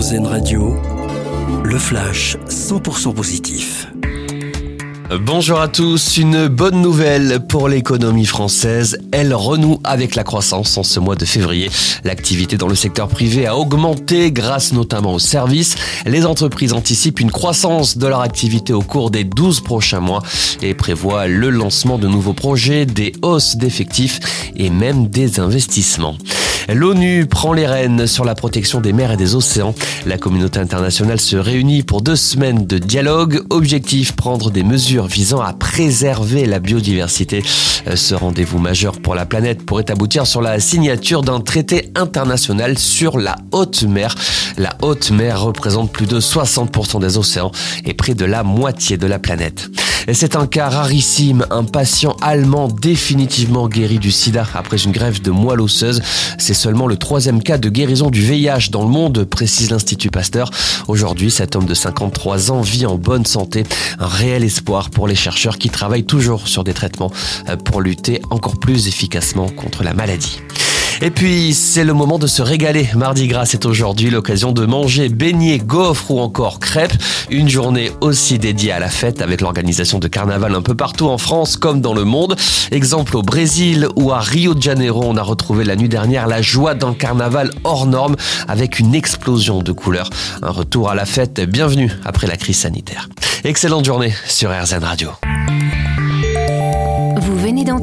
RZN Radio, le flash 100% positif. Bonjour à tous, une bonne nouvelle pour l'économie française. Elle renoue avec la croissance en ce mois de février. L'activité dans le secteur privé a augmenté grâce notamment aux services. Les entreprises anticipent une croissance de leur activité au cours des 12 prochains mois et prévoient le lancement de nouveaux projets, des hausses d'effectifs et même des investissements. L'ONU prend les rênes sur la protection des mers et des océans. La communauté internationale se réunit pour deux semaines de dialogue. Objectif, prendre des mesures visant à préserver la biodiversité. Euh, ce rendez-vous majeur pour la planète pourrait aboutir sur la signature d'un traité international sur la haute mer. La haute mer représente plus de 60% des océans et près de la moitié de la planète. C'est un cas rarissime, un patient allemand définitivement guéri du sida après une grève de moelle osseuse. C'est seulement le troisième cas de guérison du VIH dans le monde, précise l'Institut Pasteur. Aujourd'hui, cet homme de 53 ans vit en bonne santé. Un réel espoir pour les chercheurs qui travaillent toujours sur des traitements euh, pour lutter encore plus efficacement contre la maladie. Et puis, c'est le moment de se régaler. Mardi Gras, c'est aujourd'hui l'occasion de manger beignets, gaufres ou encore crêpes. Une journée aussi dédiée à la fête avec l'organisation de carnaval un peu partout en France comme dans le monde. Exemple au Brésil ou à Rio de Janeiro, on a retrouvé la nuit dernière la joie d'un carnaval hors norme avec une explosion de couleurs. Un retour à la fête bienvenue après la crise sanitaire. Excellente journée sur RZN Radio.